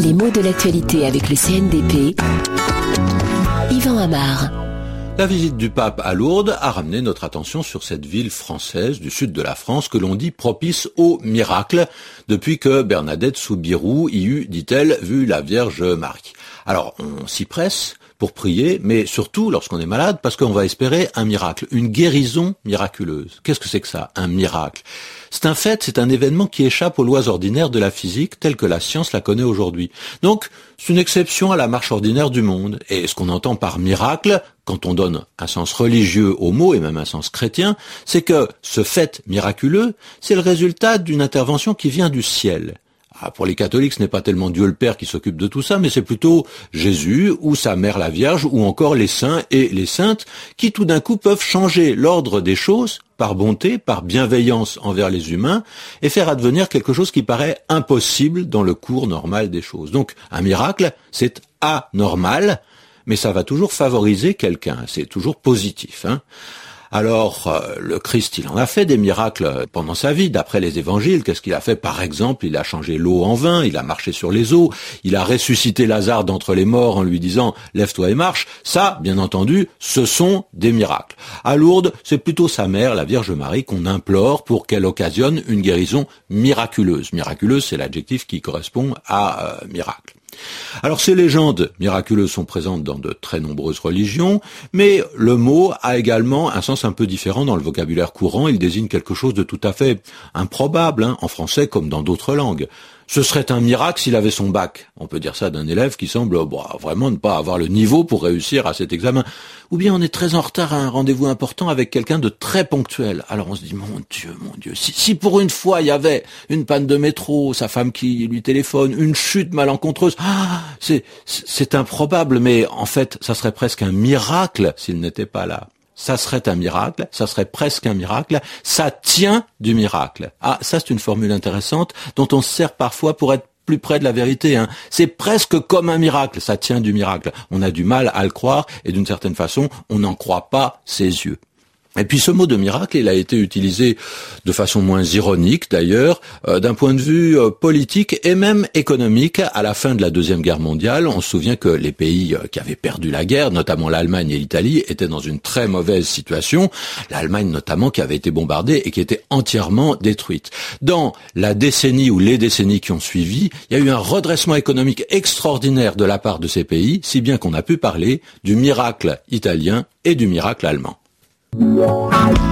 Les mots de l'actualité avec le CNDP. Yvan Amar. La visite du pape à Lourdes a ramené notre attention sur cette ville française du sud de la France que l'on dit propice au miracle depuis que Bernadette Soubirou y eut, dit-elle, vu la Vierge Marie. Alors, on s'y presse pour prier, mais surtout lorsqu'on est malade, parce qu'on va espérer un miracle, une guérison miraculeuse. Qu'est-ce que c'est que ça, un miracle? C'est un fait, c'est un événement qui échappe aux lois ordinaires de la physique telle que la science la connaît aujourd'hui. Donc, c'est une exception à la marche ordinaire du monde. Et ce qu'on entend par miracle, quand on donne un sens religieux au mot et même un sens chrétien, c'est que ce fait miraculeux, c'est le résultat d'une intervention qui vient du ciel. Ah, pour les catholiques, ce n'est pas tellement Dieu le Père qui s'occupe de tout ça, mais c'est plutôt Jésus ou sa mère la Vierge ou encore les saints et les saintes qui tout d'un coup peuvent changer l'ordre des choses par bonté, par bienveillance envers les humains et faire advenir quelque chose qui paraît impossible dans le cours normal des choses. Donc un miracle, c'est anormal, mais ça va toujours favoriser quelqu'un, c'est toujours positif. Hein. Alors, euh, le Christ, il en a fait des miracles pendant sa vie, d'après les évangiles. Qu'est-ce qu'il a fait? Par exemple, il a changé l'eau en vin, il a marché sur les eaux, il a ressuscité Lazare d'entre les morts en lui disant « lève-toi et marche ». Ça, bien entendu, ce sont des miracles. À Lourdes, c'est plutôt sa mère, la Vierge Marie, qu'on implore pour qu'elle occasionne une guérison miraculeuse. Miraculeuse, c'est l'adjectif qui correspond à euh, miracle. Alors ces légendes miraculeuses sont présentes dans de très nombreuses religions, mais le mot a également un sens un peu différent dans le vocabulaire courant. Il désigne quelque chose de tout à fait improbable, hein, en français comme dans d'autres langues. Ce serait un miracle s'il avait son bac. On peut dire ça d'un élève qui semble vraiment ne pas avoir le niveau pour réussir à cet examen. Ou bien on est très en retard à un rendez-vous important avec quelqu'un de très ponctuel. Alors on se dit, mon Dieu, mon Dieu, si, si pour une fois il y avait une panne de métro, sa femme qui lui téléphone, une chute malencontreuse, ah, c'est improbable, mais en fait, ça serait presque un miracle s'il n'était pas là ça serait un miracle, ça serait presque un miracle, ça tient du miracle. Ah, ça c'est une formule intéressante dont on se sert parfois pour être plus près de la vérité. Hein. C'est presque comme un miracle, ça tient du miracle. On a du mal à le croire et d'une certaine façon, on n'en croit pas ses yeux. Et puis ce mot de miracle, il a été utilisé de façon moins ironique d'ailleurs, euh, d'un point de vue euh, politique et même économique. À la fin de la Deuxième Guerre mondiale, on se souvient que les pays euh, qui avaient perdu la guerre, notamment l'Allemagne et l'Italie, étaient dans une très mauvaise situation. L'Allemagne notamment qui avait été bombardée et qui était entièrement détruite. Dans la décennie ou les décennies qui ont suivi, il y a eu un redressement économique extraordinaire de la part de ces pays, si bien qu'on a pu parler du miracle italien et du miracle allemand. Yeah.